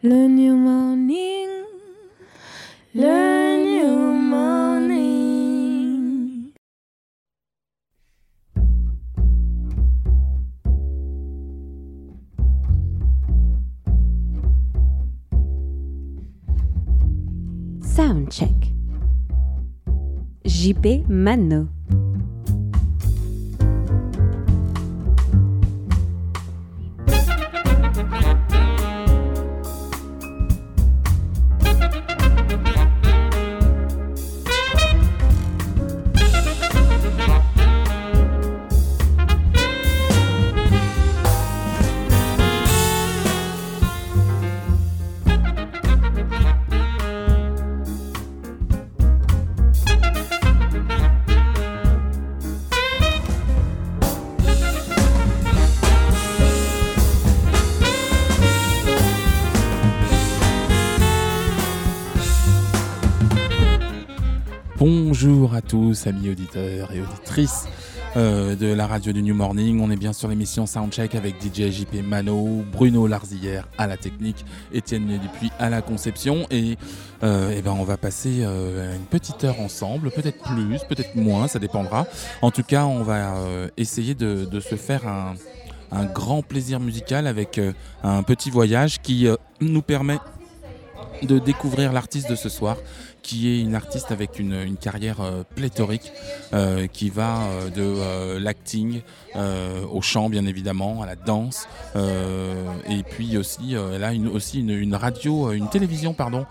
Le new morning, le new morning. Soundcheck. JP Mano. Amis auditeurs et auditrices euh, de la radio du New Morning. On est bien sur l'émission Soundcheck avec DJ JP Mano, Bruno Larzillière à la technique, Étienne Dupuis à la conception. Et, euh, eh ben on va passer euh, une petite heure ensemble, peut-être plus, peut-être moins, ça dépendra. En tout cas, on va euh, essayer de, se faire un, grand plaisir musical avec un petit voyage qui nous permet de découvrir l'artiste de ce soir, qui est une artiste avec une, carrière euh, pléthorique, euh, qui va euh, de l'acting au chant bien évidemment, à la danse, et puis aussi elle a aussi une, radio, une télévision pardon,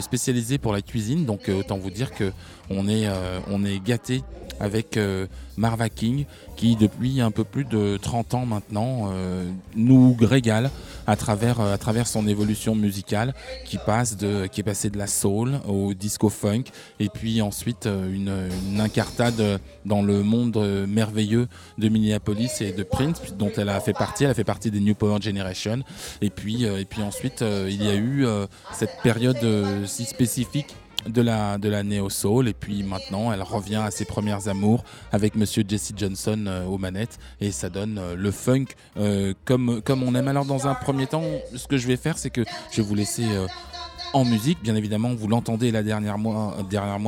spécialisée pour la cuisine. Donc autant vous dire que on est on est gâté avec euh, Marva King, qui depuis un peu plus de 30 ans maintenant euh, nous régale à travers euh, à travers son évolution musicale, qui passe de qui est passé de la soul au disco funk, et puis ensuite une, une incartade dans le monde merveilleux de Minneapolis et de Prince, dont elle a fait partie. Elle a fait partie des New Power Generation. Et puis, et puis ensuite, il y a eu cette période si spécifique de la, de la néo soul. Et puis maintenant elle revient à ses premières amours avec monsieur Jesse Johnson euh, aux manettes. Et ça donne euh, le funk euh, comme, comme on aime. Alors dans un premier temps ce que je vais faire c'est que je vais vous laisser en musique, bien évidemment, vous l'entendez la dernière mois,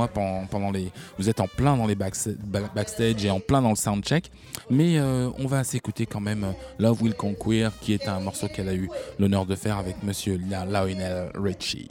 pendant, pendant les, vous êtes en plein dans les backsta- ba- backstage et en plein dans le soundcheck, mais on va s'écouter quand même Love Will Conquer, qui est un morceau qu'elle a eu l'honneur de faire avec Monsieur Lionel Richie.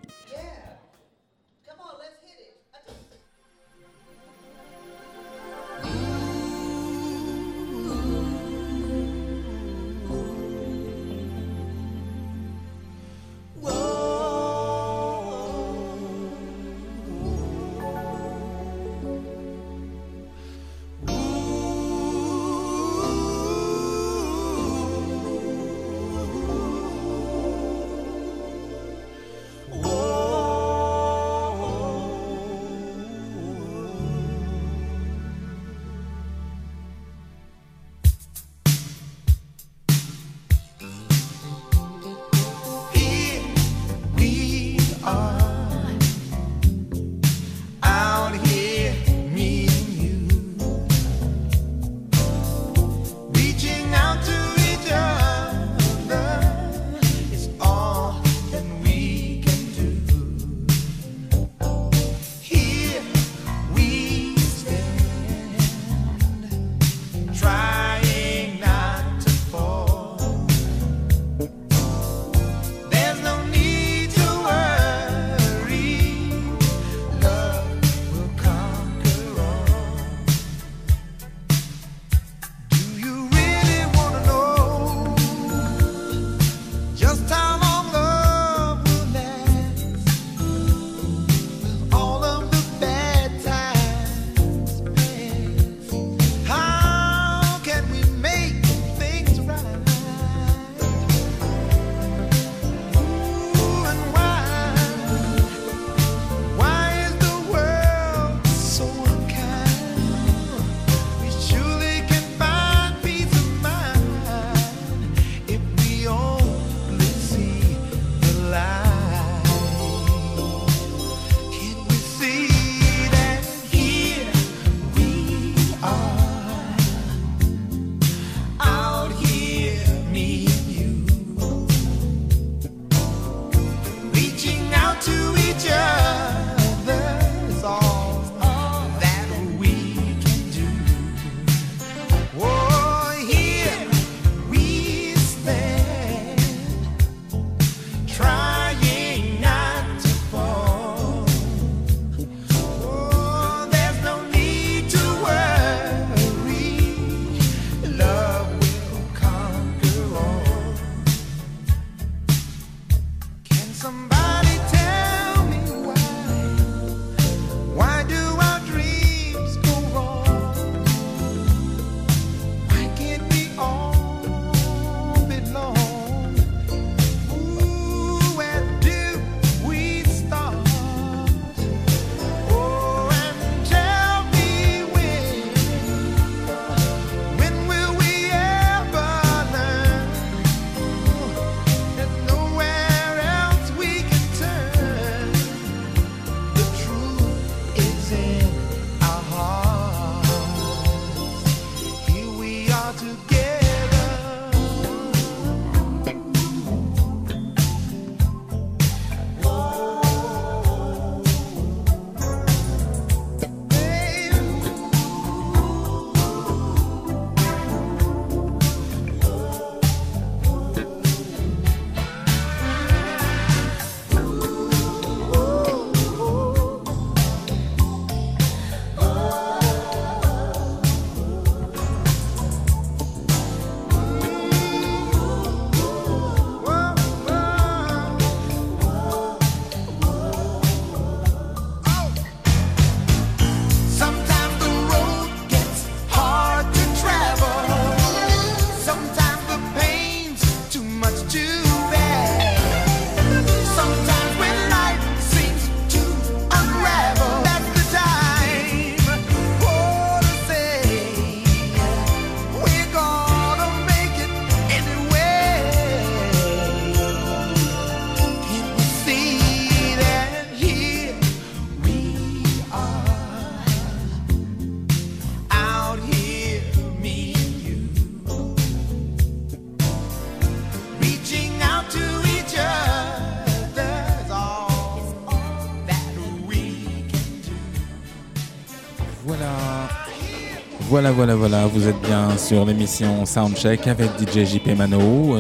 Voilà, voilà, voilà, vous êtes bien sur l'émission Soundcheck avec DJ JP Mano.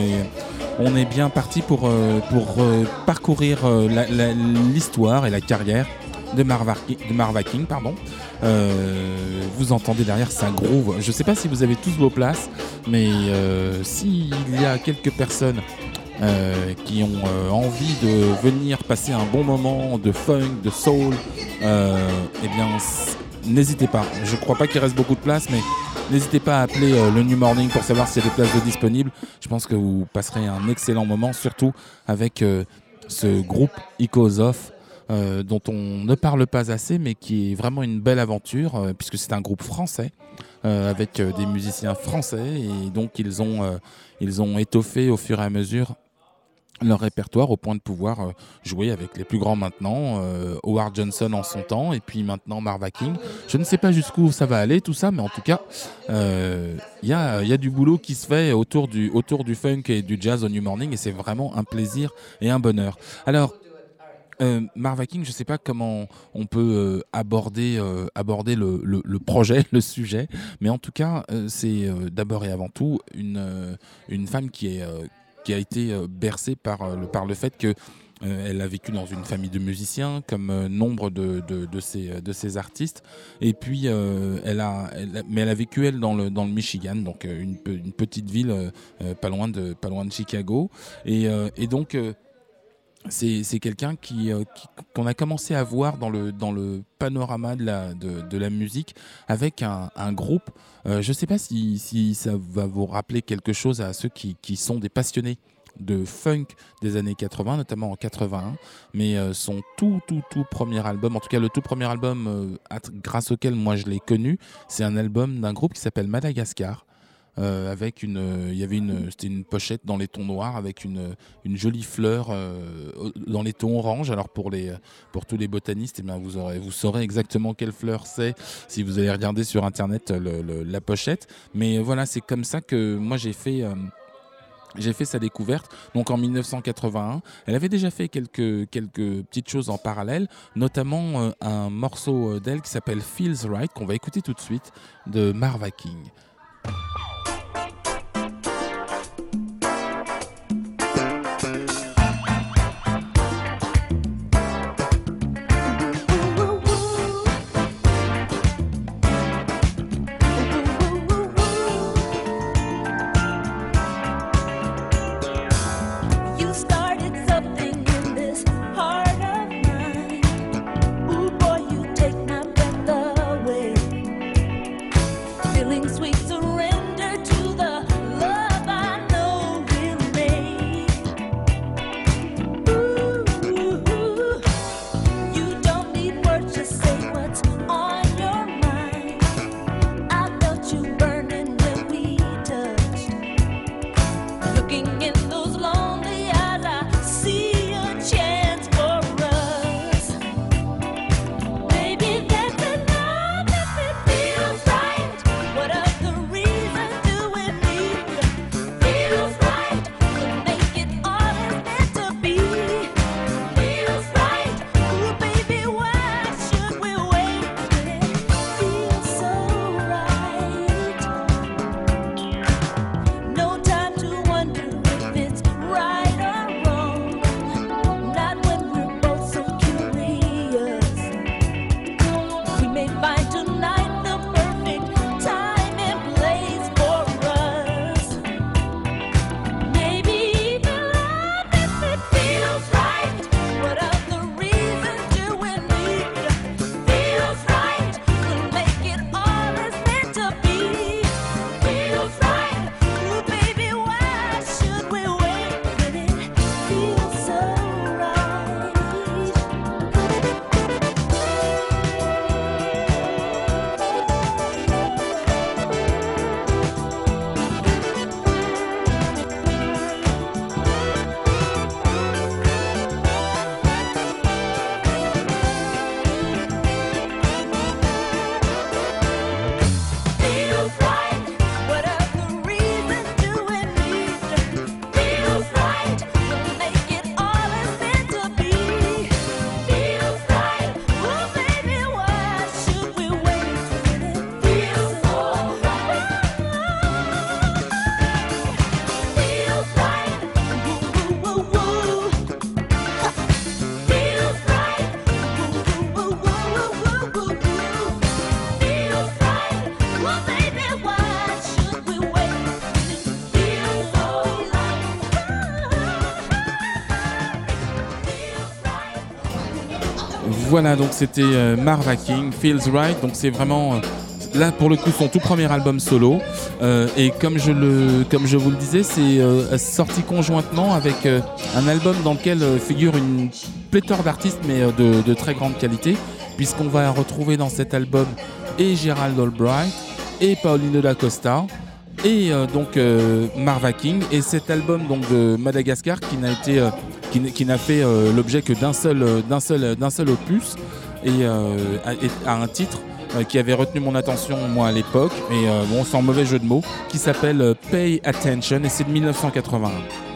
On est bien parti pour, euh, euh, parcourir euh, l'histoire et la carrière de Marva King. Pardon. vous entendez derrière sa groove. Je ne sais pas si vous avez tous vos places, mais s'il y a quelques personnes qui ont envie de venir passer un bon moment de funk, de soul, eh bien n'hésitez pas. Je ne crois pas qu'il reste beaucoup de place, mais n'hésitez pas à appeler euh, le New Morning pour savoir s'il y a des places disponibles. Je pense que vous passerez un excellent moment, surtout avec euh, ce groupe Icos Off. Euh, dont on ne parle pas assez, mais qui est vraiment une belle aventure, puisque c'est un groupe français, avec des musiciens français, et donc ils ont, ils ont étoffé au fur et à mesure leur répertoire au point de pouvoir euh, jouer avec les plus grands maintenant, euh, Howard Johnson en son temps et puis maintenant Marva King. Je ne sais pas jusqu'où ça va aller tout ça, mais en tout cas, il euh, y, a, y, a, du boulot qui se fait autour du, autour du funk et du jazz au New Morning et c'est vraiment un plaisir et un bonheur. Alors, Marva King, je ne sais pas comment on peut aborder, aborder le, le, le, projet, le sujet, mais en tout cas, c'est d'abord et avant tout une, une femme qui est qui a été euh, bercée par, euh, le, par le fait que euh, elle a vécu dans une famille de musiciens, comme nombre de, de, ces, de ces artistes. Et puis, elle, a, mais elle a vécu, elle, dans le, dans le Michigan, donc une, une petite ville pas, loin de, pas loin de Chicago. Et, et donc, c'est quelqu'un qui, qu'on a commencé à voir dans le, panorama de la, musique avec un, groupe. je ne sais pas si, ça va vous rappeler quelque chose à ceux qui, qui sont des passionnés de funk des années 80, notamment en 81, mais son tout, tout, tout premier album, en tout cas le tout premier album grâce auquel moi je l'ai connu, c'est un album d'un groupe qui s'appelle Madagascar. Euh, avec une, euh, il y avait une, c'était une pochette dans les tons noirs avec une, jolie fleur euh, dans les tons orange. Alors pour tous les botanistes, eh vous aurez, vous saurez exactement quelle fleur c'est si vous allez regarder sur internet la pochette. Mais voilà, c'est comme ça que moi j'ai fait sa découverte donc en 1981. Elle avait déjà fait quelques, petites choses en parallèle, notamment un morceau d'elle qui s'appelle Feels Right, qu'on va écouter tout de suite, de Marva King. Voilà, donc c'était euh, Marva King, Feels Right. Donc c'est vraiment euh, là pour le coup son tout premier album solo. Euh, et comme je, le, comme je vous le disais, c'est sorti conjointement avec un album dans lequel figure une pléthore d'artistes, mais de, de, très grande qualité, puisqu'on va retrouver dans cet album et Gerald Albright et Paulino da Costa et donc Marva King et cet album donc de Madagascar qui n'a été qui, n'a fait euh, l'objet que d'un seul, euh, seul opus et euh, à, un titre qui avait retenu mon attention moi à l'époque, et bon sans mauvais jeu de mots, qui s'appelle Pay Attention et c'est de 1981.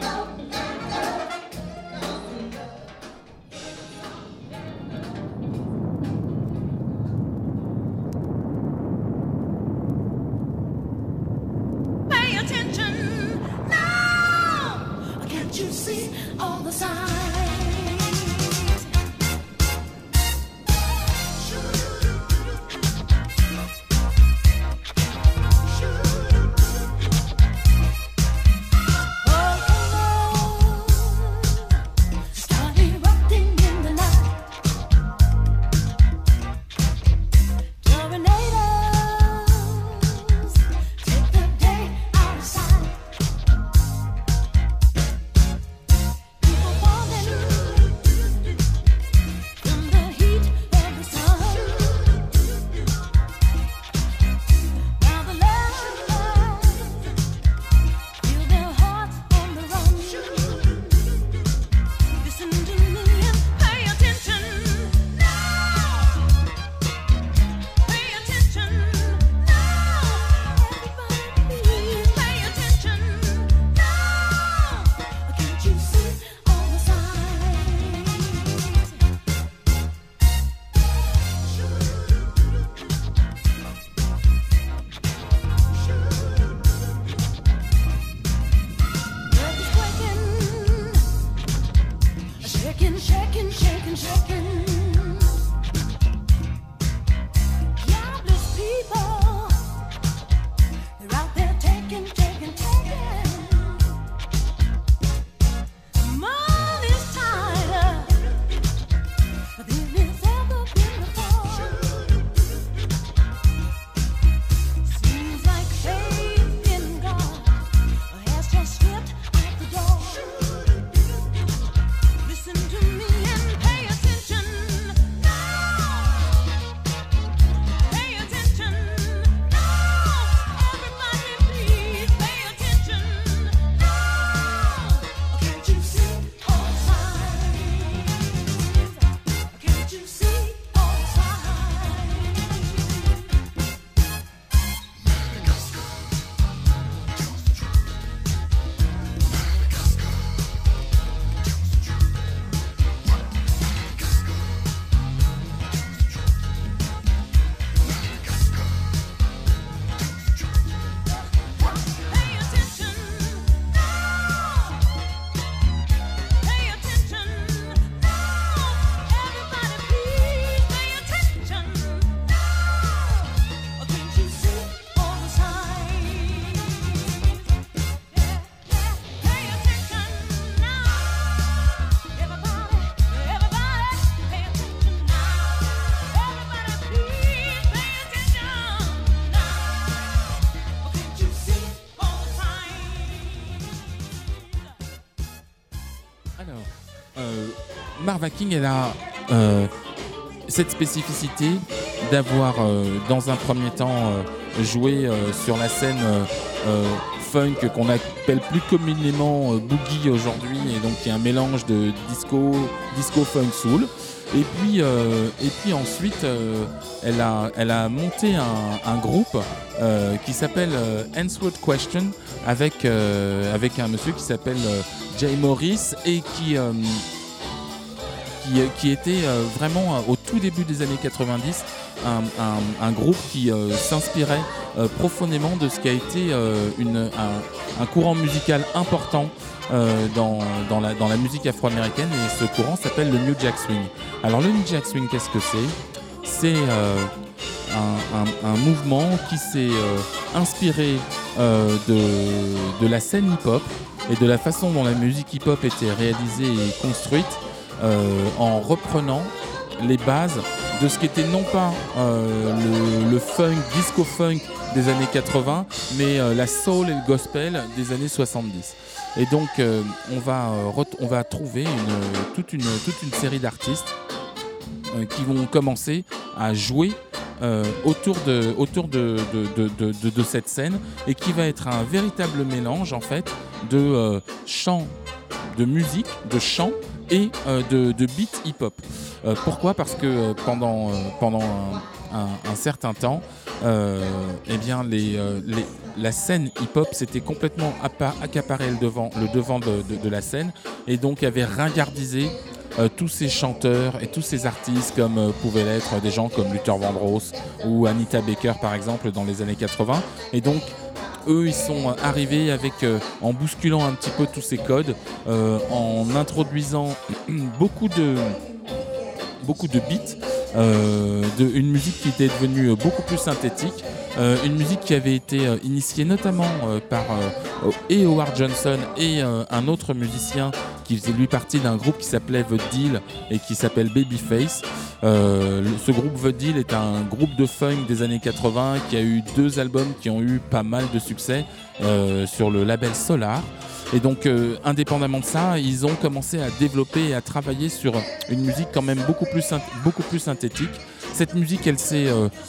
King, elle a euh, cette spécificité d'avoir, euh, dans un premier temps, euh, joué sur la scène funk qu'on appelle plus communément boogie aujourd'hui, et donc y a un mélange de disco, disco funk soul. Et puis, et puis ensuite, elle, a, elle a monté un, groupe qui s'appelle Answered Question avec, avec un monsieur qui s'appelle Jay Morris et qui qui, était euh, vraiment euh, au tout début des années 90 un, groupe qui euh, s'inspirait profondément de ce qui a été un, courant musical important dans, dans, la, musique afro-américaine. Et ce courant s'appelle le New Jack Swing. Alors le New Jack Swing, qu'est-ce que c'est? C'est un, mouvement qui s'est inspiré de, de la scène hip-hop et de la façon dont la musique hip-hop était réalisée et construite en reprenant les bases de ce qui était non pas euh, le, funk, disco funk des années 80, mais euh, la soul et le gospel des années 70. Et donc on, va, on va trouver toute, une, toute une série d'artistes qui vont commencer à jouer autour, de, autour de, de, cette scène et qui va être un véritable mélange en fait de chants, de musique, de chants et euh, de, beat hip-hop. Euh, pourquoi? Parce que euh, pendant, pendant un, certain temps, eh bien la scène hip-hop s'était complètement accaparé le devant, le devant de, de, la scène et donc avait ringardisé tous ces chanteurs et tous ces artistes comme pouvaient l'être des gens comme Luther Vandross ou Anita Baker par exemple dans les années 80 et donc eux, ils sont arrivés avec, euh, en bousculant un petit peu tous ces codes, euh, en introduisant beaucoup de, beaucoup de beats, euh, de, une musique qui était devenue beaucoup plus synthétique, une musique qui avait été initiée notamment par et Howard Johnson et un autre musicien qui faisait lui partie d'un groupe qui s'appelait The Deal et qui s'appelle Babyface. Euh, ce groupe The Deal est un groupe de funk des années 80 qui a eu deux albums qui ont eu pas mal de succès euh, sur le label Solar. Et donc, euh, indépendamment de ça, ils ont commencé à développer et à travailler sur une musique quand même beaucoup plus, beaucoup plus synthétique. Cette musique, elle s'est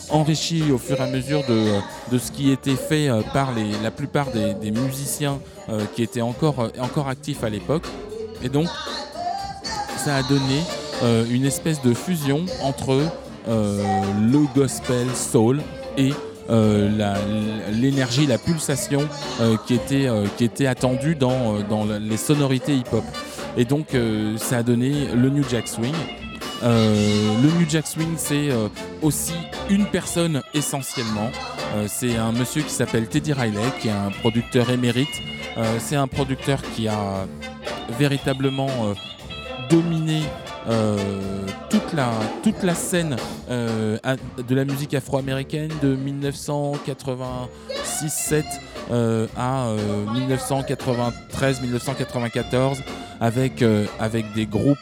enrichie au fur et à mesure de, de ce qui était fait par les, la plupart des, des musiciens qui étaient encore, encore actifs à l'époque. Et donc, ça a donné euh, une espèce de fusion entre euh, le gospel soul et euh, l'énergie, la, pulsation qui, était, qui était attendue dans, dans les sonorités hip-hop. Et donc ça a donné le New Jack Swing. le New Jack Swing, c'est aussi une personne essentiellement. c'est un monsieur qui s'appelle Teddy Riley, qui est un producteur émérite. c'est un producteur qui a véritablement dominé toute, la, toute la scène de la musique afro-américaine de 1986-7 à 1993-1994 avec, avec des groupes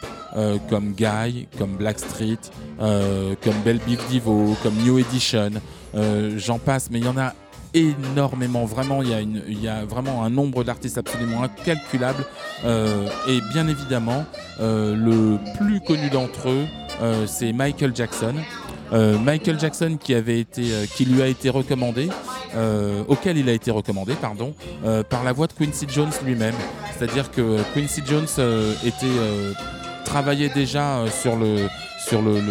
comme Guy, comme Blackstreet, comme Belle Beef Divo, comme New Edition, j'en passe, mais il y en a énormément. Vraiment, il y a, il y a vraiment un nombre d'artistes absolument incalculable. Euh, et bien évidemment, euh, le plus connu d'entre eux, euh, c'est Michael Jackson. Michael Jackson qui avait été, qui lui a été recommandé, auquel il a été recommandé, pardon, par la voix de Quincy Jones lui-même. C'est-à-dire que Quincy Jones était travaillait déjà sur le, sur le,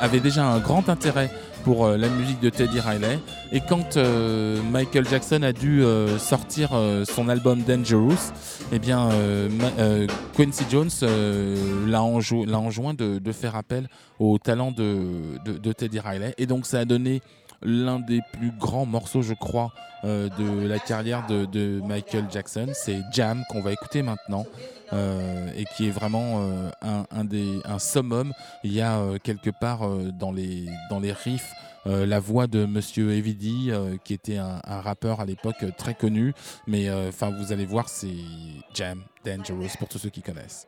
avait déjà un grand intérêt pour euh, la musique de Teddy Riley. Et quand euh, Michael Jackson a dû euh, sortir son album Dangerous, eh bien, Quincy Jones l'a enjoint de, faire appel au talent de, Teddy Riley. Et donc, ça a donné l'un des plus grands morceaux, je crois, de la carrière de, Michael Jackson. C'est Jam qu'on va écouter maintenant. et qui est vraiment un, des, un summum. Il y a quelque part dans, les, riffs euh, la voix de Monsieur Evidi, euh, qui était un, rappeur à l'époque euh, très connu. Mais enfin, vous allez voir, c'est Jam Dangerous pour tous ceux qui connaissent.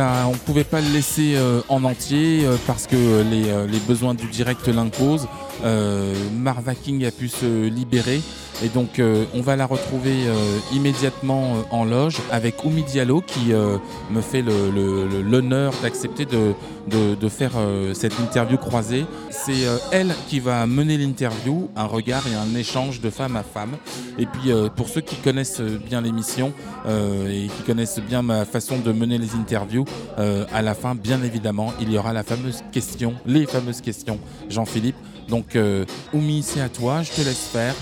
On ne pouvait pas le laisser euh, en entier euh, parce que les, euh, les besoins du direct l'imposent. Marva King a pu se libérer et donc euh, on va la retrouver euh, immédiatement euh, en loge avec Oumi Diallo qui me fait l'honneur d'accepter de, de- faire cette interview croisée. C'est elle qui va mener l'interview, un regard et un échange de femme à femme. Et puis pour ceux qui connaissent bien l'émission et qui connaissent bien ma façon de mener les interviews, à la fin, bien évidemment, il y aura la fameuse question, les fameuses questions, Jean-Philippe. Donc, Oumi, c'est à toi, je te laisse faire.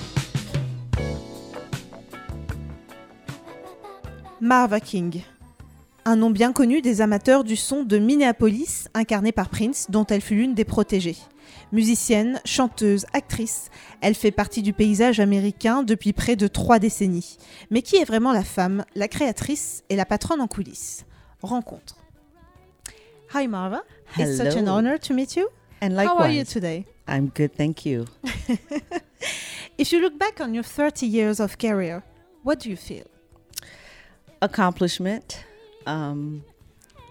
Marva King. Un nom bien connu des amateurs du son de Minneapolis, incarné par Prince, dont elle fut l'une des protégées. Musicienne, chanteuse, actrice, elle fait partie du paysage américain depuis près de trois décennies. Mais qui est vraiment la femme, la créatrice et la patronne en coulisses? Rencontre. Hi Marva, it's such an Hello. honor to meet you. And How are you likewise, today? I'm good, thank you. If you look back on your 30 years of career, what do you feel? Accomplishment, um,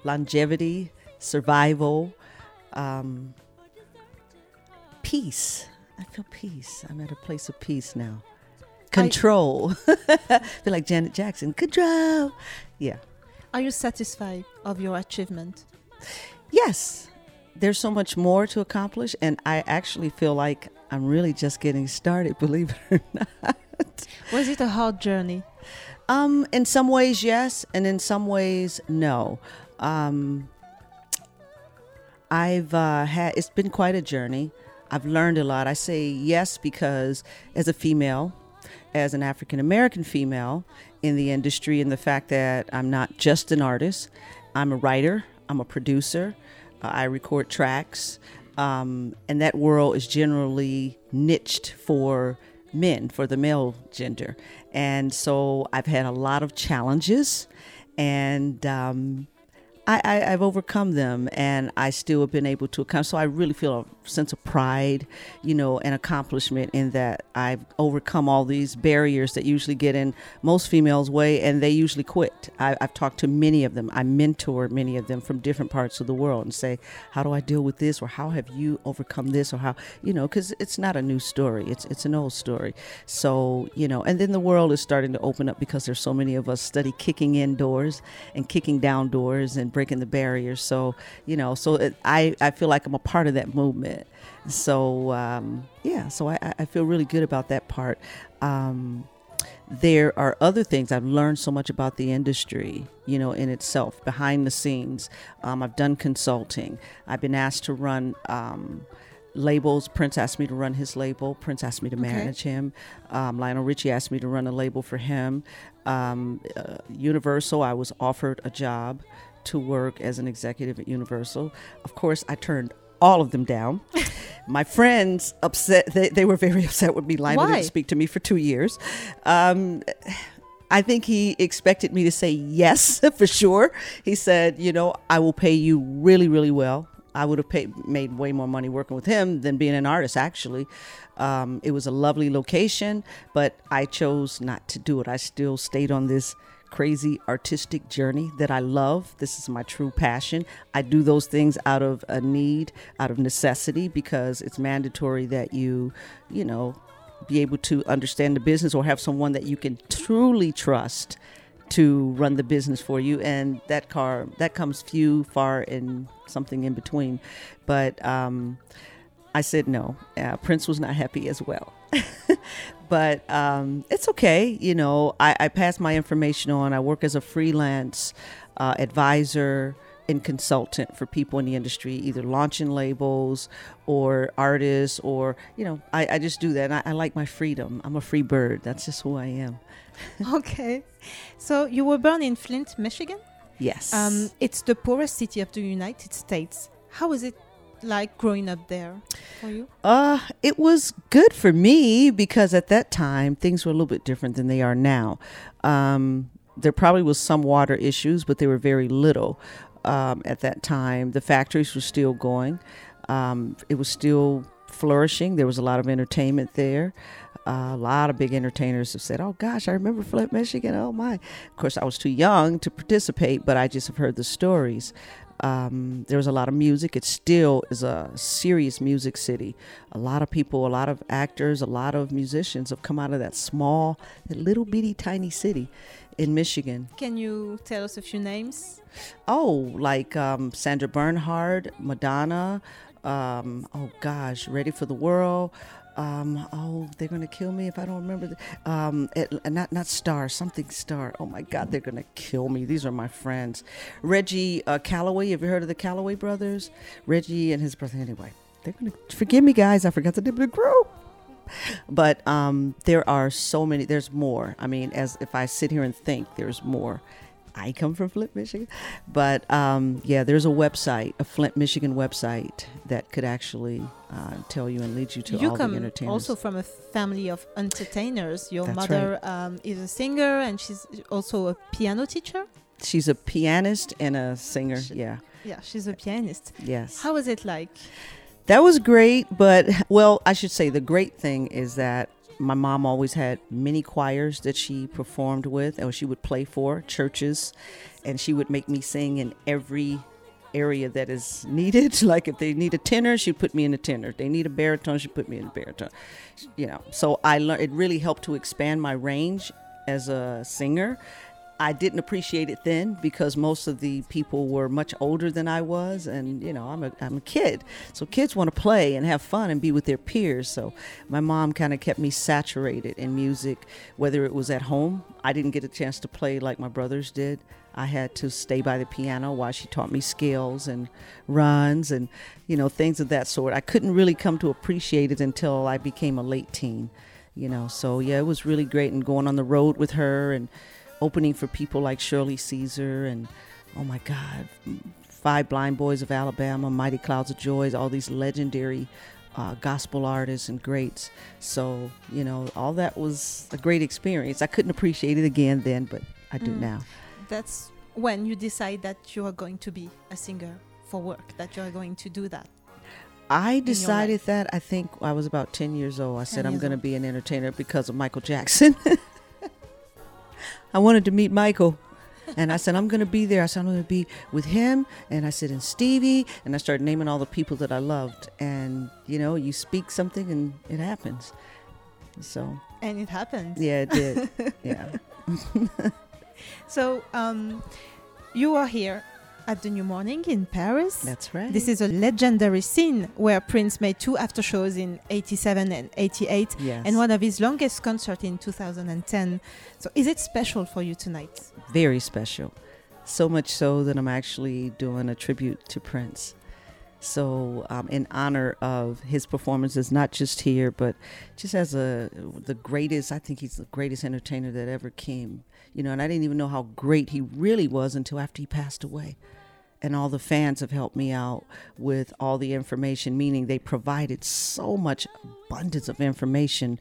longevity, survival, um, peace. I feel peace. I'm at a place of peace now. Control. I feel like Janet Jackson. Control. Yeah. Are you satisfied of your achievement? Yes. There's so much more to accomplish, and I actually feel like I'm really just getting started, believe it or not. Was it a hard journey? Um, in some ways, yes, and in some ways, no. Um, I've uh, had it's been quite a journey. I've learned a lot. I say yes because as a female, as an African American female in the industry, and the fact that I'm not just an artist, I'm a writer, I'm a producer, uh, I record tracks, um, and that world is generally niched for men, for the male gender. And so I've had a lot of challenges, and um, I, I've overcome them, and I still have been able to accomplish. So I really feel sense of pride, you know, and accomplishment in that I've overcome all these barriers that usually get in most females' way, and they usually quit. I, I've talked to many of them. I mentor many of them from different parts of the world, and say, "How do I deal with this?" or "How have you overcome this?" or "How you know?" Because it's not a new story; it's it's an old story. So you know, and then the world is starting to open up because there's so many of us study kicking in doors and kicking down doors and breaking the barriers. So you know, so it, I I feel like I'm a part of that movement. So um, yeah, so I I- feel really good about that part. Um, there are other things I've learned so much about the industry, you know, in itself, behind the scenes. Um, I've done consulting. I've been asked to run um, labels. Prince asked me to run his label. Prince asked me to manage him. Um, Lionel Richie asked me to run a label for him. Um, uh, Universal, I was offered a job to work as an executive at Universal. Of course, I turned all of them down. My friends upset. They, they were very upset with me. Lionel Why? didn't speak to me for two years. Um, I think he expected me to say yes for sure. He said, you know, I will pay you really, really well. I would have paid, made way more money working with him than being an artist, actually. Um, it was a lovely location, but I chose not to do it. I still stayed on this crazy artistic journey that I love. This is my true passion. I do those things out of a need, out of necessity, because it's mandatory that you, you know, be able to understand the business or have someone that you can truly trust to run the business for you and that car that comes few far and something in between but um, i said no uh, prince was not happy as well but um, it's okay you know I, I pass my information on i work as a freelance uh, advisor and consultant for people in the industry, either launching labels or artists, or you know, I, I just do that. I, I like my freedom. I'm a free bird. That's just who I am. okay. So you were born in Flint, Michigan. Yes. Um, it's the poorest city of the United States. How is it like growing up there for you? Uh, it was good for me because at that time things were a little bit different than they are now. Um, there probably was some water issues, but they were very little um, at that time. The factories were still going. Um, it was still flourishing. There was a lot of entertainment there. Uh, a lot of big entertainers have said, "Oh gosh, I remember Flint, Michigan. Oh my!" Of course, I was too young to participate, but I just have heard the stories. Um, there was a lot of music. It still is a serious music city. A lot of people, a lot of actors, a lot of musicians have come out of that small, that little bitty tiny city in Michigan. Can you tell us a few names? Oh, like um, Sandra Bernhard, Madonna. Um, oh gosh, Ready for the World. Um, oh, they're gonna kill me if I don't remember. The, um, it, not not Star, something Star. Oh my God, they're gonna kill me. These are my friends. Reggie uh, Calloway. Have you heard of the Calloway brothers? Reggie and his brother. Anyway, they're gonna forgive me, guys. I forgot the name of the group. But um, there are so many. There's more. I mean, as if I sit here and think, there's more. I come from Flint, Michigan. But um, yeah, there's a website, a Flint, Michigan website that could actually uh, tell you and lead you to you all come the entertainers. also from a family of entertainers. Your That's mother um, is a singer and she's also a piano teacher. She's a pianist and a singer. She- Yeah. Yeah, she's a pianist. Yes. How was it like? That was great, but well, I should say the great thing is that my mom always had many choirs that she performed with or she would play for churches. And she would make me sing in every area that is needed. Like if they need a tenor she'd put me in a tenor. If they need a baritone she'd put me in a baritone. You know so i learned it really helped to expand my range as a singer I didn't appreciate it then because most of the people were much older than I was, and you know I'm a I'm a kid, so kids want to play and have fun and be with their peers. So my mom kind of kept me saturated in music, whether it was at home. I didn't get a chance to play like my brothers did. I had to stay by the piano while she taught me scales and runs and you know things of that sort. I couldn't really come to appreciate it until I became a late teen, you know. So yeah, it was really great and going on the road with her and opening for people like Shirley Caesar and oh my God, Five Blind Boys of Alabama, Mighty Clouds of Joys, all these legendary uh, gospel artists and greats. So you know, all that was a great experience. I couldn't appreciate it again then, but I do Mm. now. That's when you decide that you are going to be a singer for work, that you are going to do that. I decided that I think I was about 10 years old. I said I'm going to be an entertainer because of Michael Jackson. I wanted to meet Michael. And I said, I'm going to be there. I said, I'm going to be with him. And I said, and Stevie. And I started naming all the people that I loved. And, you know, you speak something and it happens. So, And it happened. yeah, it did. yeah. So um, you are here at the New Morning in Paris. That's right. This is a legendary scene where Prince made two after shows in 87 and 88 yes. and one of his longest concerts in 2010. So is it special for you tonight? very special. So much so that I'm actually doing a tribute to Prince. So, um, in honor of his performances, not just here, but just as a the greatest, I think he's the greatest entertainer that ever came. You know, and I didn't even know how great he really was until after he passed away. And all the fans have helped me out with all the information, meaning they provided so much abundance of information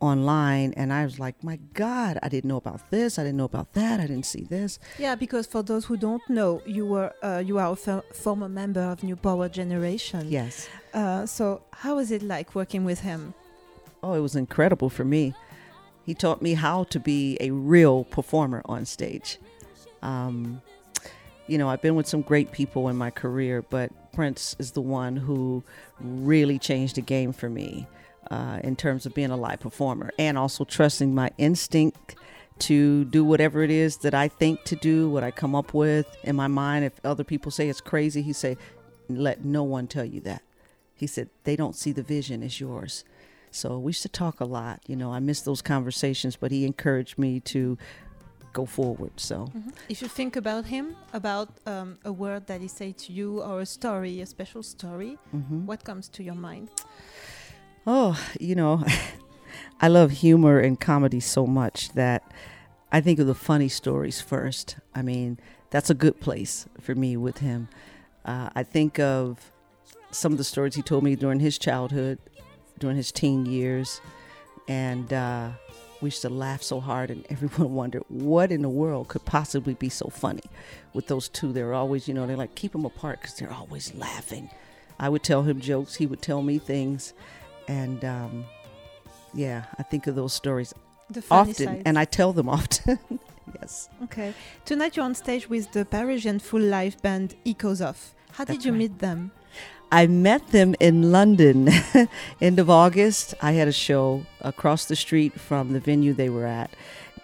online. And I was like, my God, I didn't know about this. I didn't know about that. I didn't see this. Yeah, because for those who don't know, you were uh, you are a former member of New Power Generation. Yes. Uh, so how was it like working with him? Oh, it was incredible for me. He taught me how to be a real performer on stage. Um, you know, I've been with some great people in my career, but Prince is the one who really changed the game for me uh, in terms of being a live performer and also trusting my instinct to do whatever it is that I think to do, what I come up with in my mind. If other people say it's crazy, he say, "Let no one tell you that." He said, "They don't see the vision; as yours." So we used to talk a lot. You know, I miss those conversations, but he encouraged me to go forward. So If you think about him, about um, a word that he said to you or a story, a special story, mhm. what comes to your mind? Oh, you know, I love humor and comedy so much that I think of the funny stories first. I mean, that's a good place for me with him. Uh, I think of some of the stories he told me during his childhood, during his teen years, and uh, we used to laugh so hard, and everyone wondered what in the world could possibly be so funny with those two. They're always, you know, they're like keep them apart because they're always laughing. I would tell him jokes, he would tell me things, and um, yeah, I think of those stories often, side. and I tell them often. yes. okay. Tonight you're on stage with the Parisian full live band Echoes Off. How did you right. meet them? I met them in London, end of August. I had a show across the street from the venue they were at,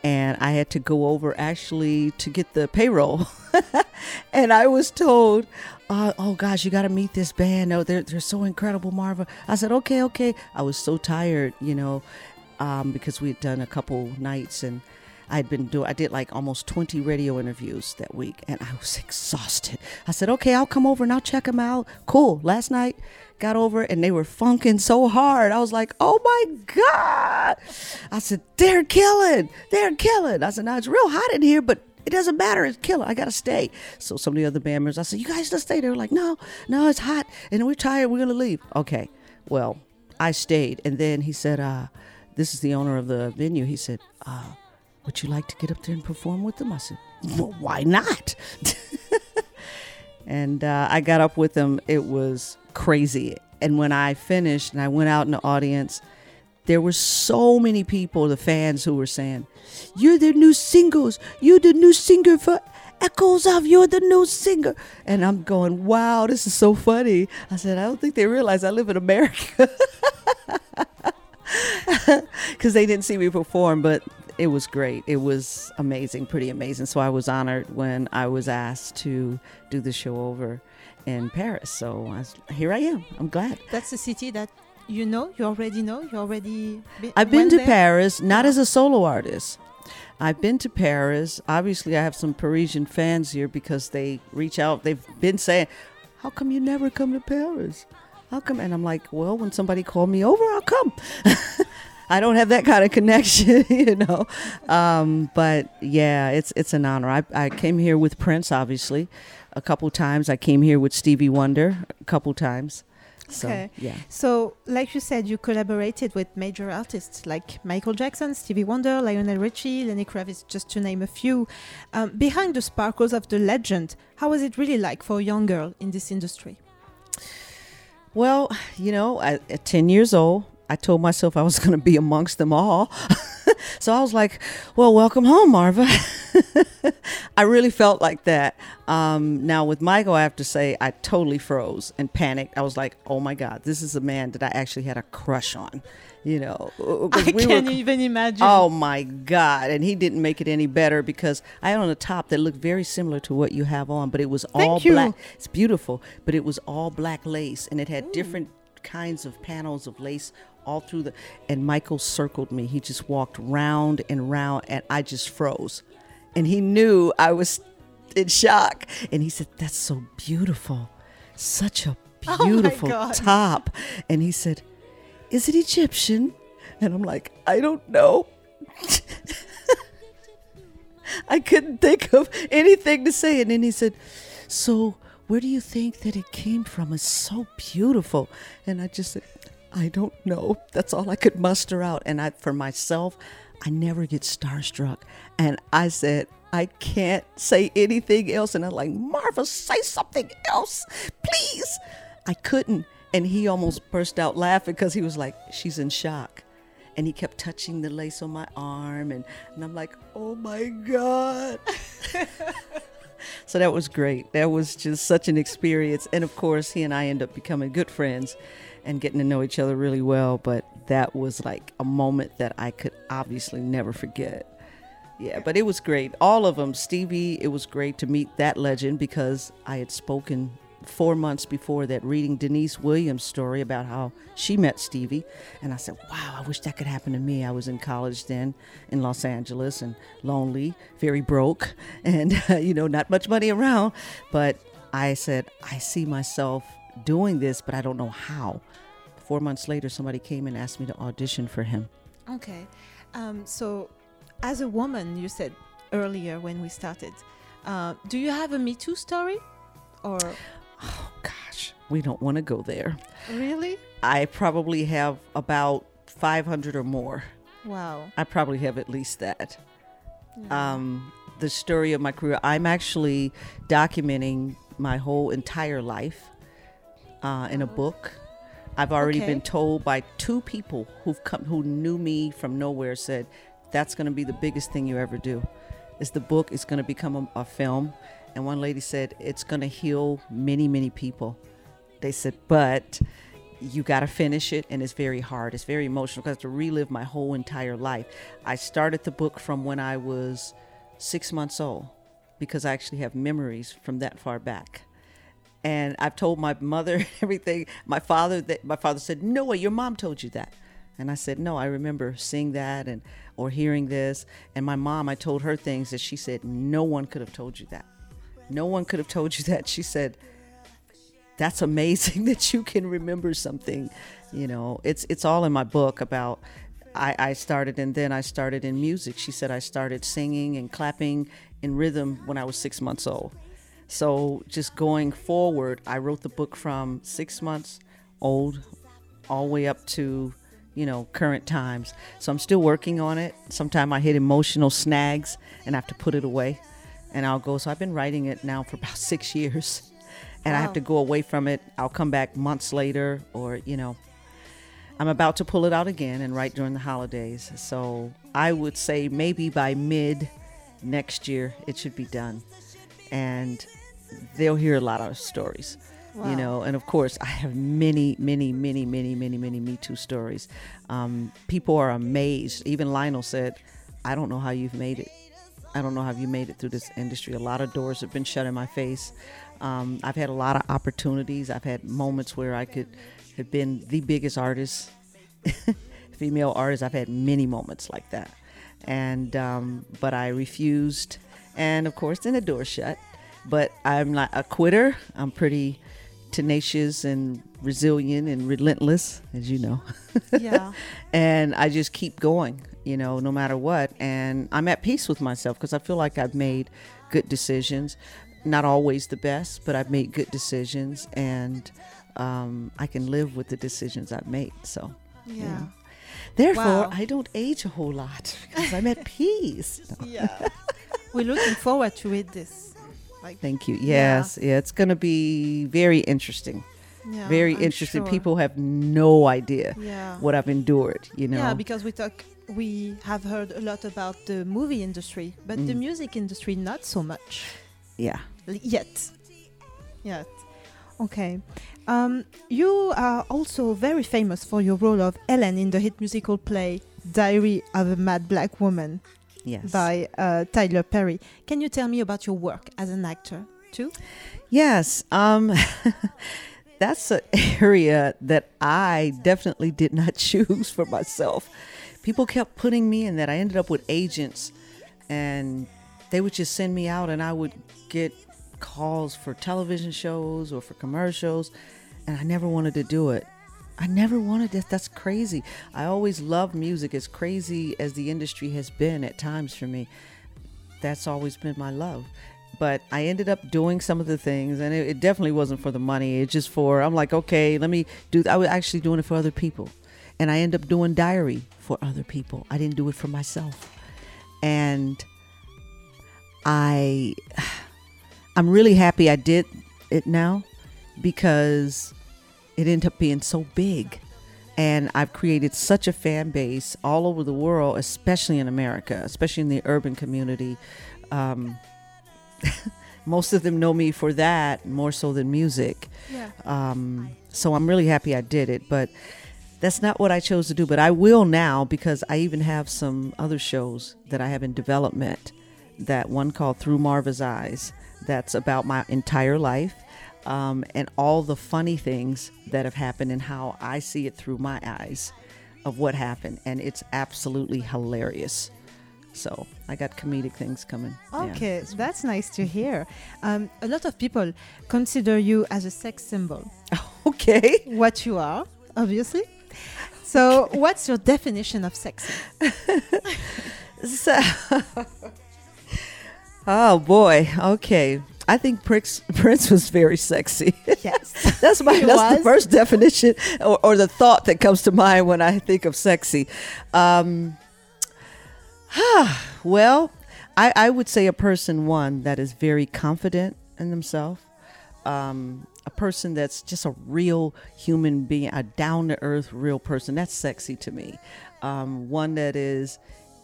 and I had to go over actually to get the payroll. and I was told, uh, "Oh gosh, you got to meet this band. Oh, they're they're so incredible, Marva." I said, "Okay, okay." I was so tired, you know, um, because we had done a couple nights and. I'd been doing, I did like almost 20 radio interviews that week and I was exhausted. I said, okay, I'll come over and I'll check them out. Cool. Last night, got over and they were funking so hard. I was like, oh my God. I said, they're killing. They're killing. I said, now it's real hot in here, but it doesn't matter. It's killer. I got to stay. So some of the other band members, I said, you guys just stay. They were like, no, no, it's hot and we're tired. We're to leave. Okay. Well, I stayed. And then he said, uh, this is the owner of the venue. He said, uh, would you like to get up there and perform with them? I said, well, why not? and uh, I got up with them. It was crazy. And when I finished and I went out in the audience, there were so many people, the fans, who were saying, You're the new singles. You're the new singer for Echoes of You're the new singer. And I'm going, Wow, this is so funny. I said, I don't think they realize I live in America. Because they didn't see me perform, but it was great. It was amazing, pretty amazing. So I was honored when I was asked to do the show over in Paris. So I was, here I am. I'm glad. That's a city that you know, you already know, you already be- I've been to there? Paris, not as a solo artist. I've been to Paris. Obviously, I have some Parisian fans here because they reach out. They've been saying, How come you never come to Paris? How come? And I'm like, Well, when somebody called me over, I'll come. I don't have that kind of connection, you know. Um, but yeah, it's it's an honor. I, I came here with Prince, obviously, a couple times. I came here with Stevie Wonder a couple times. So Okay. yeah. So, like you said, you collaborated with major artists like Michael Jackson, Stevie Wonder, Lionel Richie, Lenny Kravitz, just to name a few. Um, behind the sparkles of the legend, how was it really like for a young girl in this industry? Well, you know, I, at 10 years old, I told myself I was going to be amongst them all. so I was like, well, welcome home, Marva. I really felt like that. Um, now, with Michael, I have to say, I totally froze and panicked. I was like, oh my God, this is a man that I actually had a crush on. You know, I we can't even imagine. Oh my God. And he didn't make it any better because I had on a top that looked very similar to what you have on, but it was all black. It's beautiful, but it was all black lace and it had different kinds of panels of lace all through the. And Michael circled me. He just walked round and round and I just froze. And he knew I was in shock. And he said, That's so beautiful. Such a Oh beautiful God. top. And he said, Is it Egyptian? And I'm like, I don't know. I couldn't think of anything to say. And then he said, So, where do you think that it came from? It's so beautiful. And I just said, I don't know. That's all I could muster out. And I, for myself, I never get starstruck. And I said, I can't say anything else. And I'm like, Marva, say something else, please. I couldn't. And he almost burst out laughing because he was like, she's in shock and he kept touching the lace on my arm and, and i'm like oh my god so that was great that was just such an experience and of course he and i end up becoming good friends and getting to know each other really well but that was like a moment that i could obviously never forget yeah but it was great all of them stevie it was great to meet that legend because i had spoken four months before that reading Deniece Williams' story about how she met Stevie. And I said, wow, I wish that could happen to me. I was in college then in Los Angeles and lonely, very broke, and, you know, not much money around. But I said, I see myself doing this, but I don't know how. Four months later, somebody came and asked me to audition for him. Okay. Um, so, as a woman, you said earlier when we started, uh, do you have a Me Too story? Or Oh, gosh, we don't want to go there. really? I probably have about 500 or more. Wow. I probably have at least that. Um, the story of my career. I'm actually documenting my whole entire life. Uh, in a book. I've already Okay. been told by two people who've come who knew me from nowhere said that's going to be the biggest thing you ever do. Is the book is going to become a, a film, and one lady said it's going to heal many many people. They said, but you got to finish it, and it's very hard. It's very emotional because to relive my whole entire life. I started the book from when I was six months old because I actually have memories from that far back and I've told my mother everything. My father that my father said, "No way, your mom told you that," and I said, "No, I remember seeing that and or hearing this." And my mom, I told her things that she said, "No one could have told you that. No one could have told you that." She said, "That's amazing that you can remember something." You know, it's it's all in my book about. I, I started and then I started in music. She said I started singing and clapping in rhythm when I was six months old. So just going forward, I wrote the book from six months old all the way up to, you know, current times. So I'm still working on it. Sometimes I hit emotional snags and I have to put it away. And I'll go. So I've been writing it now for about six years. And I have to go away from it. I'll come back months later or, you know, I'm about to pull it out again and write during the holidays. So I would say maybe by mid next year it should be done. And they'll hear a lot of stories. Wow. You know, and of course, I have many, many, many, many, many, many Me Too stories. Um, people are amazed. Even Lionel said, I don't know how you've made it. I don't know how you made it through this industry. A lot of doors have been shut in my face. Um, I've had a lot of opportunities. I've had moments where I could have been the biggest artist, female artist. I've had many moments like that, and um, but I refused. And of course, then the door shut. But I'm not a quitter. I'm pretty tenacious and resilient and relentless, as you know yeah. and I just keep going, you know, no matter what. And I'm at peace with myself because I feel like I've made good decisions. Not always the best, but I've made good decisions, and um, I can live with the decisions I've made. So, Yeah. Therefore, Wow. I don't age a whole lot because I'm at peace. Yeah. We're looking forward to read this. Like, Thank you. Yes, yeah, it's going to be very interesting. yeah, very I'm interesting. sure. People have no idea Yeah. what I've endured. You know. Yeah, because we talk, we have heard a lot about the movie industry, but the Mm. music industry not so much yeah. L- yet. Yet. Okay. Um, you are also very famous for your role of Ellen in the hit musical play Diary of a Mad Black Woman Yes. by uh, Tyler Perry. Can you tell me about your work as an actor too? Yes, um, that's an area that I definitely did not choose for myself. People kept putting me in that. I ended up with agents, and they would just send me out, and I would get calls for television shows or for commercials, and I never wanted to do it. I never wanted this. That's crazy. I always loved music, as crazy as the industry has been at times for me that's always been my love. But I ended up doing some of the things, and it, it definitely wasn't for the money. It's just for I'm like, okay, let me do. I was actually doing it for other people, and I end up doing diary for other people. I didn't do it for myself, and I, I'm really happy I did it now because it ended up being so big and I've created such a fan base all over the world, especially in America, especially in the urban community. Um, most of them know me for that more so than music. Yeah. Um, so I'm really happy I did it, but that's not what I chose to do. But I will now because I even have some other shows that I have in development. That one called Through Marva's Eyes, that's about my entire life um, and all the funny things that have happened and how I see it through my eyes of what happened. And it's absolutely hilarious. So I got comedic things coming. Yeah. Okay, that's nice to hear. Um, a lot of people consider you as a sex symbol. Okay. What you are, obviously. So, what's your definition of sex? So, oh boy. Okay. I think Prince, Prince was very sexy. Yes. That's my that's was? the first definition or, or the thought that comes to mind when I think of sexy. Um, well, I, I would say a person one that is very confident in themselves, um, a person that's just a real human being, a down to earth, real person. That's sexy to me. Um, one that is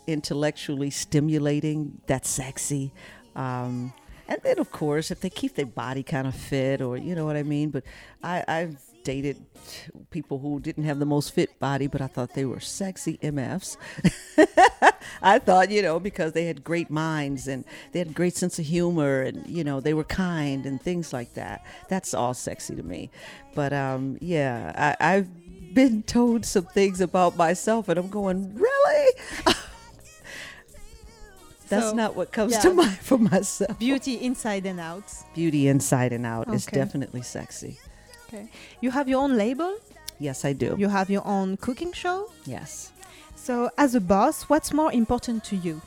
intellectually stimulating, that's sexy. Um, and then, of course, if they keep their body kind of fit, or you know what I mean. But I, I've dated people who didn't have the most fit body, but I thought they were sexy MFs. I thought, you know, because they had great minds and they had a great sense of humor and, you know, they were kind and things like that. That's all sexy to me. But um, yeah, I, I've been told some things about myself and I'm going, really? That's So, not what comes yeah. to mind for myself. Beauty inside and out. Beauty inside and out is definitely sexy. Okay. You have your own label. Yes, I do. You have your own cooking show. yes. So, as a boss, what's more important to you?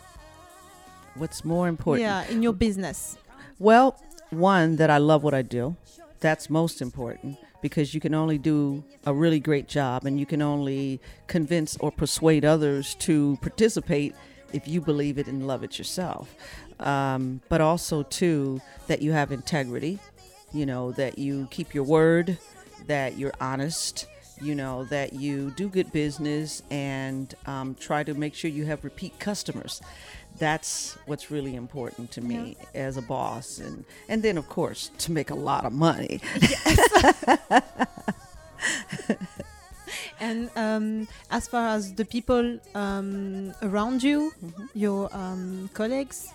What's more important? Yeah, in your business. Well, one, that I love what I do. That's most important because you can only do a really great job and you can only convince or persuade others to participate if you believe it and love it yourself. Um, but also, too, that you have integrity, you know, that you keep your word, that you're honest, you know, that you do good business and um, try to make sure you have repeat customers. That's what's really important to me as a boss, and and then of course to make a lot of money. And um, as far as the people um, around you, Mm-hmm. your um, colleagues,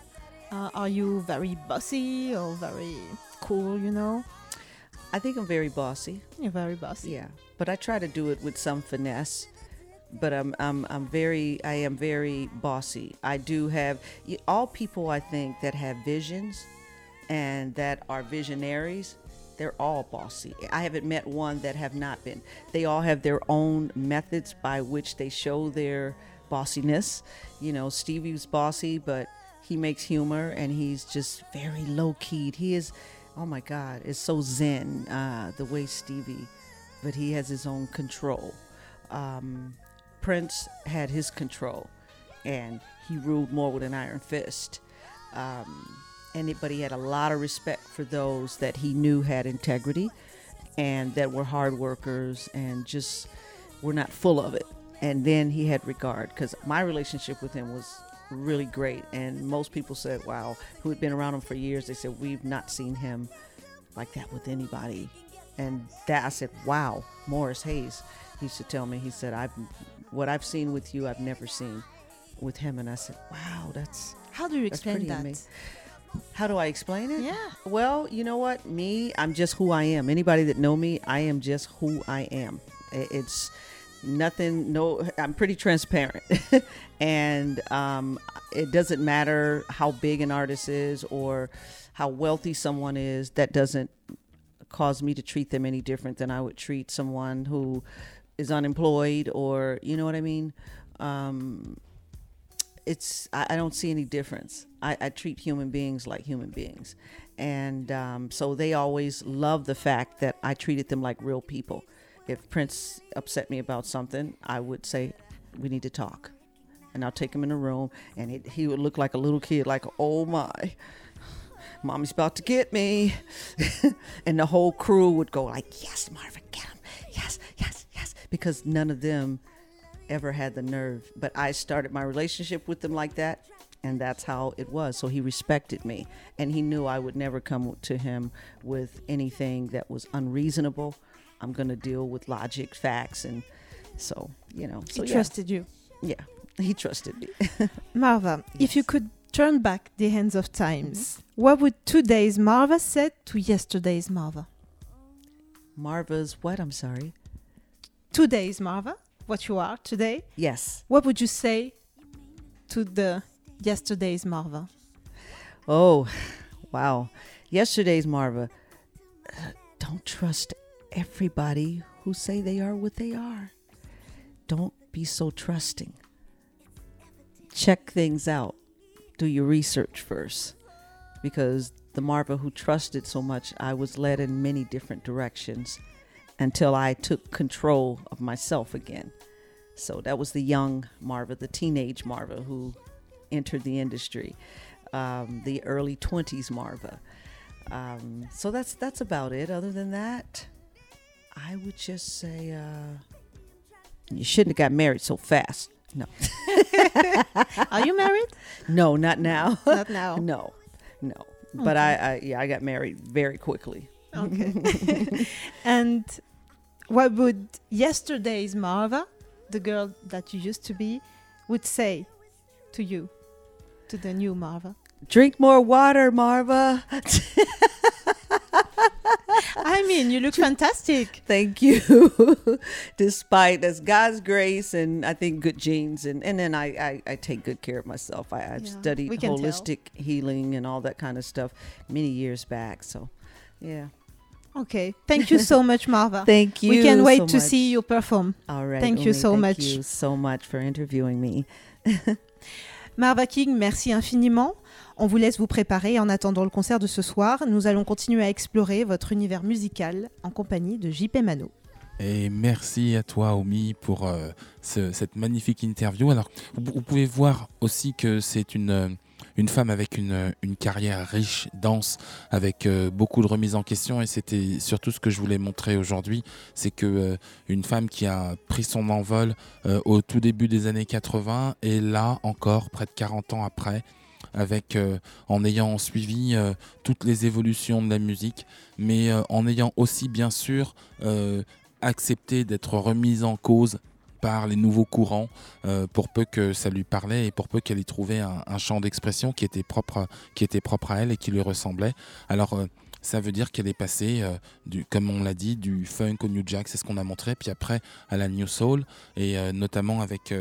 uh, are you very bossy or very cool? You know, I think I'm very bossy, you're very bossy. yeah, but I try to do it with some finesse. But I'm I'm I'm very I am very bossy. I do have all people I think that have visions and that are visionaries. They're all bossy. I haven't met one that have not been. They all have their own methods by which they show their bossiness. You know, Stevie's bossy, but he makes humor and he's just very low keyed. He is, oh my God, it's so zen uh, the way Stevie, but he has his own control. Um, Prince had his control and he ruled more with an iron fist. Um, and it, but he had a lot of respect for those that he knew had integrity and that were hard workers and just were not full of it. And then he had regard because my relationship with him was really great. And most people said, wow, who had been around him for years, they said, we've not seen him like that with anybody. And that I said, wow, Morris Hayes. He used to tell me, he said, I've what I've seen with you, I've never seen with him. And I said, wow, that's How do you explain that? amazing. How do I explain it? Yeah. Well, you know what? Me, I'm just who I am. Anybody that know me, I am just who I am. It's nothing. No, I'm pretty transparent, and um, it doesn't matter how big an artist is or how wealthy someone is. That doesn't cause me to treat them any different than I would treat someone who is unemployed or you know what I mean. Um, it's I, I don't see any difference. I, I treat human beings like human beings, and um, so they always love the fact that I treated them like real people. If Prince upset me about something, I would say, "We need to talk," and I'll take him in a room, and it, he would look like a little kid, like, "Oh my." Mommy's about to get me, and the whole crew would go like, "Yes, Marvin, get him! Yes, yes, yes!" Because none of them ever had the nerve. But I started my relationship with him like that, and that's how it was. So he respected me, and he knew I would never come to him with anything that was unreasonable. I'm going to deal with logic, facts, and so, you know. So, he yeah. trusted you. Yeah, he trusted me. Marva, if you could turn back the hands of times, mm-hmm. what would today's Marva say to yesterday's Marva? Marva's what? I'm sorry. Today's Marva, what you are today, Yes. what would you say to the yesterday's Marva? Oh, wow. Yesterday's Marva. uh, Don't trust everybody who say they are what they are. Don't be so trusting. Check things out. Do your research first. Because the Marva who trusted so much, I was led in many different directions until I took control of myself again. So that was the young Marva, the teenage Marva who entered the industry um, the early 20s Marva. um, so that's that's about it. Other than that, I would just say uh, you shouldn't have got married so fast. No, Are you married? no, not now. Not now. no, no. But I, I, yeah, I got married very quickly. Okay. and what would yesterday's Marva, the girl that you used to be, would say to you, to the new Marva? Drink more water, Marva. I mean, you look fantastic. Thank you. Despite that's God's grace and I think good genes and, and then I, I, I take good care of myself. I, Yeah, studied can tell. holistic healing and all that kind of stuff many years back. So yeah. Okay. Thank you so much, Marva. Thank you. we can wait so to much. see you perform. All right. Thank you so thank much. you so much for interviewing me. Marva King, merci infiniment. On vous laisse vous préparer. En attendant le concert de ce soir, nous allons continuer à explorer votre univers musical en compagnie de JP Mano. Et merci à toi, Omi, pour euh, ce- cette magnifique interview. Alors, vous, vous pouvez voir aussi que c'est une, euh, une femme avec une, une carrière riche, dense, avec euh, beaucoup de remises en question. Et c'était surtout ce que je voulais montrer aujourd'hui, c'est que euh, une femme qui a pris son envol euh, au tout début des années 80 est là encore, près de 40 ans après. Euh, en ayant suivi euh, toutes les évolutions de la musique, mais euh, en ayant aussi bien sûr euh, accepté d'être remise en cause par les nouveaux courants, euh, pour peu que ça lui parlait et pour peu qu'elle y trouvait un, champ d'expression qui était propre, qui était propre à elle et qui lui ressemblait. Alors euh, ça veut dire qu'elle est passée, euh, du, comme on l'a dit, du funk au new jack, c'est ce qu'on a montré, puis après à la new soul et notamment avec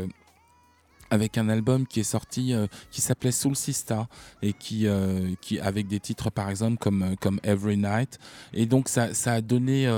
avec un album qui est sorti qui s'appelait Soul Sista et qui, qui avec des titres par exemple comme, comme Every Night et donc ça, ça a donné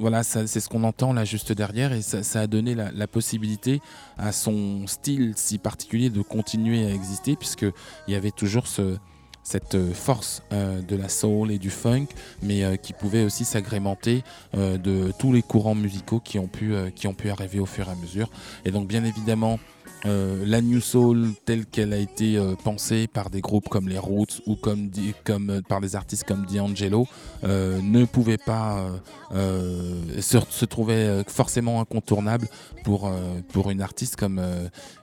voilà c'est ce qu'on entend là juste derrière et ça, a donné la, possibilité à son style si particulier de continuer à exister puisque il y avait toujours ce cette euh, force euh, de la soul et du funk, mais euh, qui pouvait aussi s'agrémenter de tous les courants musicaux qui ont pu arriver au fur et à mesure. Et donc bien évidemment, euh, la New Soul telle qu'elle a été euh, pensée par des groupes comme les Roots ou comme, comme euh, par des artistes comme D'Angelo euh, ne pouvait pas se, se trouvait forcément incontournable pour, pour une artiste comme,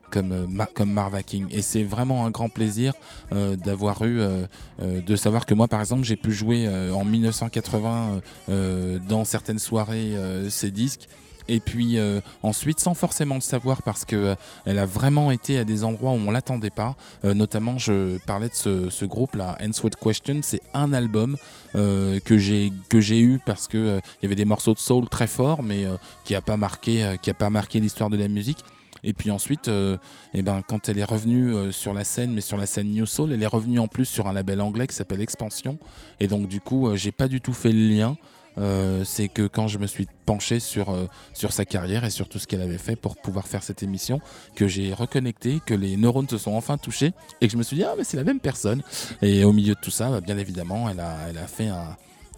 comme, comme Marva King. Et c'est vraiment un grand plaisir euh, d'avoir eu, euh, euh, de savoir que moi par exemple j'ai pu jouer en 1980 euh, dans certaines soirées ces disques. Et puis euh, ensuite, sans forcément le savoir, parce que euh, elle a vraiment été à des endroits où on l'attendait pas. Euh, notamment, je parlais de ce, groupe là, Answered Question. C'est un album euh, que j'ai que j'ai eu parce que il y avait des morceaux de soul très forts, mais qui a pas marqué qui a pas marqué l'histoire de la musique. Et puis ensuite, euh, eh ben, quand elle est revenue sur la scène, mais sur la scène New Soul, elle est revenue en plus sur un label anglais qui s'appelle Expansion. Et donc du coup, euh, j'ai pas du tout fait le lien. Euh, c'est que quand je me suis penché sur, euh, sur sa carrière et sur tout ce qu'elle avait fait pour pouvoir faire cette émission, que j'ai reconnecté, que les neurones se sont enfin touchés et que je me suis dit, ah, mais c'est la même personne. Et au milieu de tout ça, bah, bien évidemment, elle a fait un,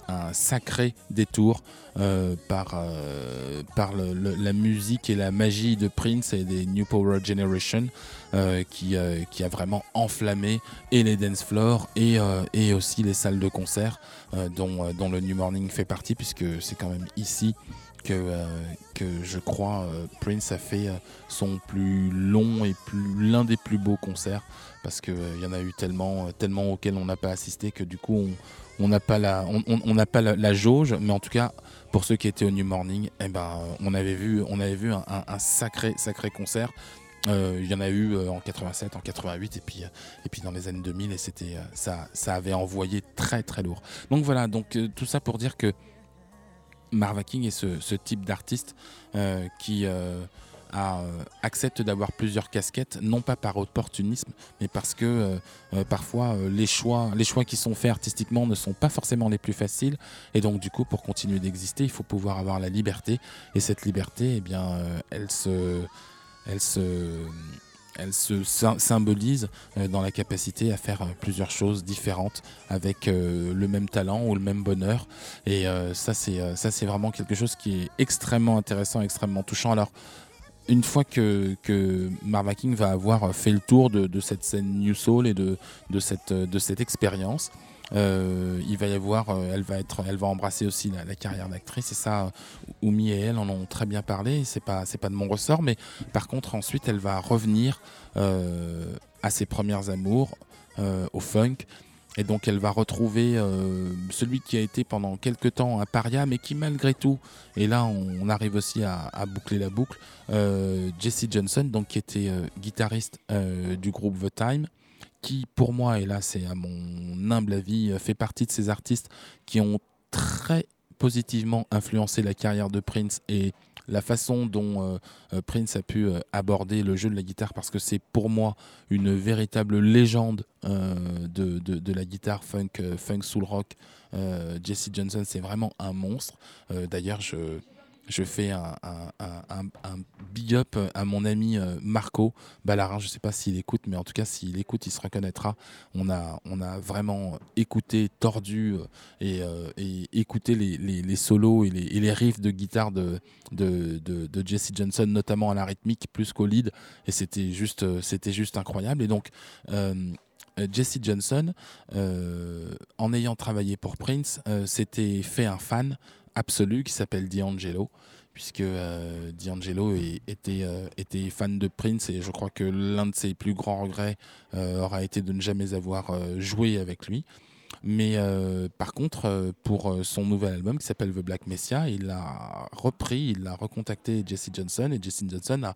un sacré détour euh, par, euh, par le- la musique et la magie de Prince et des New Power Generation euh, qui, qui a vraiment enflammé et les dance floors et, et aussi les salles de concert dont, dont le New Morning fait partie puisque c'est quand même ici que, que je crois Prince a fait son plus long et plus l'un des plus beaux concerts parce qu'il y en a eu tellement, tellement auxquels on n'a pas assisté que du coup on on n'a pas la jauge mais en tout cas pour ceux qui étaient au New Morning eh ben on avait vu un, sacré sacré concert. Euh, il y en a eu euh, en 87 en 88 et puis euh, et puis dans les années 2000 et c'était ça ça avait envoyé très très lourd. Donc voilà donc tout ça pour dire que Marva King est ce, type d'artiste qui euh, accepte d'avoir plusieurs casquettes, non pas par opportunisme, mais parce que euh, euh, parfois les choix, les choix qui sont faits artistiquement ne sont pas forcément les plus faciles, et donc du coup pour continuer d'exister, il faut pouvoir avoir la liberté, et cette liberté, eh bien, elle se, elle se, elle se sy- symbolise dans la capacité à faire plusieurs choses différentes avec le même talent ou le même bonheur. Et ça, c'est ça, c'est vraiment quelque chose qui est extrêmement intéressant, extrêmement touchant. Alors, une fois que, que Marva King va avoir fait le tour de, cette scène New Soul et de, de cette, de cette expérience, il va y avoir, elle va être, elle va embrasser aussi la, carrière d'actrice et ça, Oumi et elle en ont très bien parlé. C'est pas, c'est pas de mon ressort, mais par contre ensuite elle va revenir à ses premières amours, au funk. Et donc elle va retrouver euh, celui qui a été pendant quelques temps un paria, mais qui malgré tout, et là on, arrive aussi à, boucler la boucle, euh, Jesse Johnson, donc qui était euh, guitariste du groupe The Time, qui pour moi, et là c'est à mon humble avis, fait partie de ces artistes qui ont très positivement influencé la carrière de Prince la façon dont euh, euh, Prince a pu euh, aborder le jeu de la guitare, parce que c'est pour moi une véritable légende de, la guitare funk, funk soul rock. Jesse Johnson, c'est vraiment un monstre. D'ailleurs, je je fais un, big up à mon ami euh, Marco Ballarin. Je ne sais pas s'il écoute, mais en tout cas, s'il écoute, il se reconnaîtra. On a, vraiment écouté, tordu euh, euh, et, écouté les, solos et les, riffs de guitare de, Jesse Johnson, notamment à la rythmique plus qu'au lead. Et c'était juste incroyable. Et donc, Jesse Johnson, en ayant travaillé pour Prince, s'était fait un fan absolu qui s'appelle D'Angelo puisque euh, D'Angelo était, euh, était fan de Prince et je crois que l'un de ses plus grands regrets euh, aura été de ne jamais avoir joué avec lui. Mais par contre, pour son nouvel album qui s'appelle The Black Messiah, il a repris, il a recontacté Jesse Johnson et Jesse Johnson a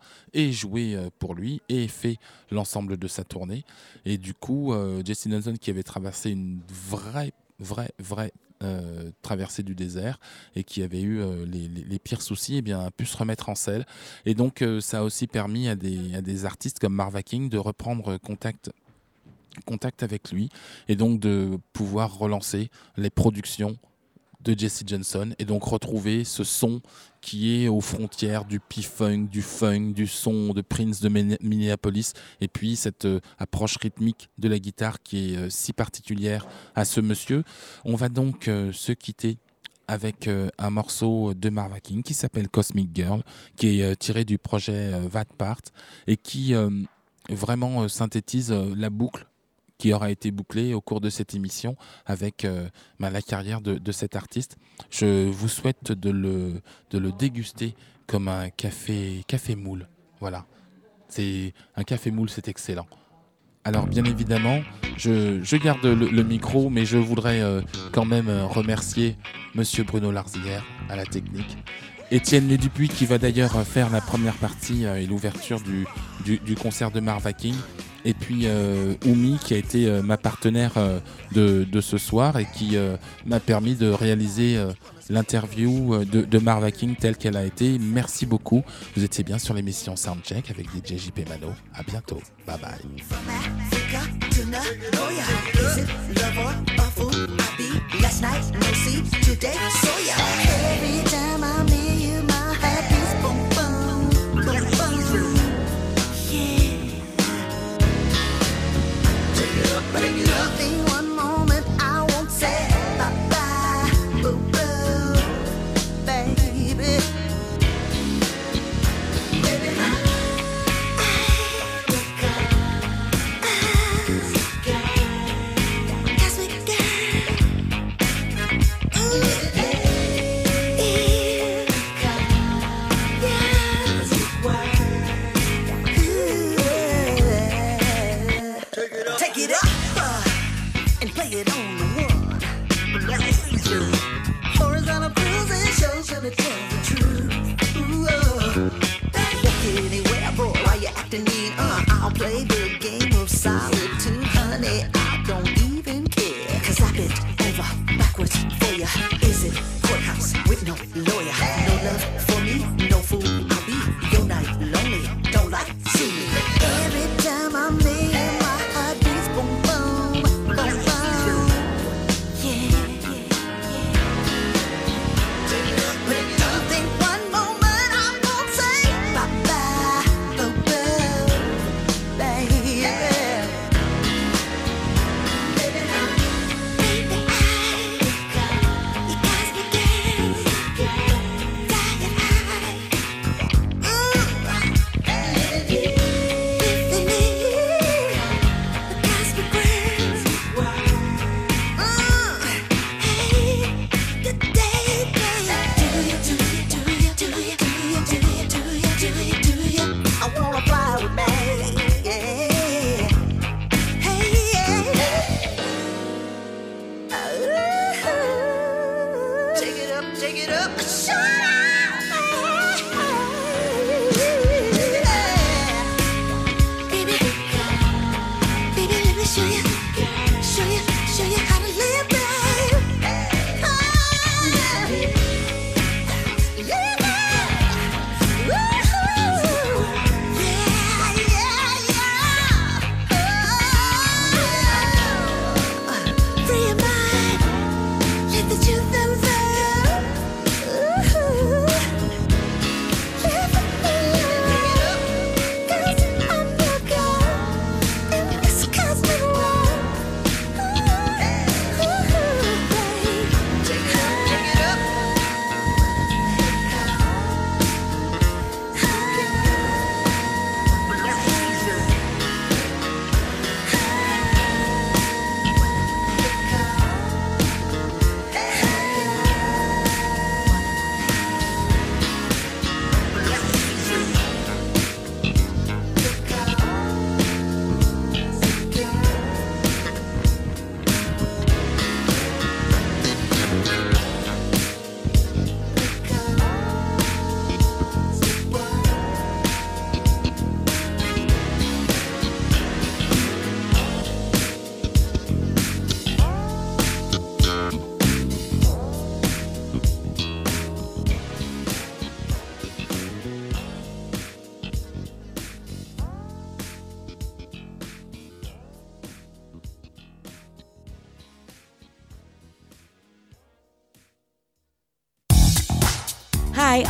joué pour lui et fait l'ensemble de sa tournée. Et du coup, Jesse Johnson qui avait traversé une vraie, vraie, vraie euh, traversée du désert et qui avait eu euh, les, pires soucis, eh a pu se remettre en selle. Et donc, euh, ça a aussi permis à des, à des artistes comme Marva King de reprendre contact contact avec lui et donc de pouvoir relancer les productions de Jesse Johnson et donc retrouver ce son qui est aux frontières du P-Funk, du funk, du son de Prince de Minneapolis, et puis cette euh, approche rythmique de la guitare qui est euh, si particulière à ce monsieur. On va donc euh, se quitter avec un morceau de Marva King qui s'appelle Cosmic Girl, qui est tiré du projet Vat Part et qui vraiment synthétise la boucle qui aura été bouclé au cours de cette émission avec euh, bah, la carrière de, cet artiste. Je vous souhaite de le, de le déguster comme un café, café moule. Voilà. C'est un café moule, c'est excellent. Alors bien évidemment, je, garde le, micro, mais je voudrais euh, quand même euh, remercier Monsieur Bruno Larzière à la technique. Étienne Dupuis qui va d'ailleurs faire la première partie et l'ouverture du, du, du, concert de Marva King et puis euh, Oumi qui a été euh, ma partenaire euh, de, de, ce soir et qui m'a permis de réaliser l'interview de, Marva King telle qu'elle a été. Merci beaucoup. Vous étiez bien sur l'émission Soundcheck avec DJ JP Mano. À bientôt. Bye bye. but nothing.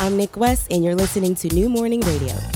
I'm Nick West, and you're listening to New Morning Radio.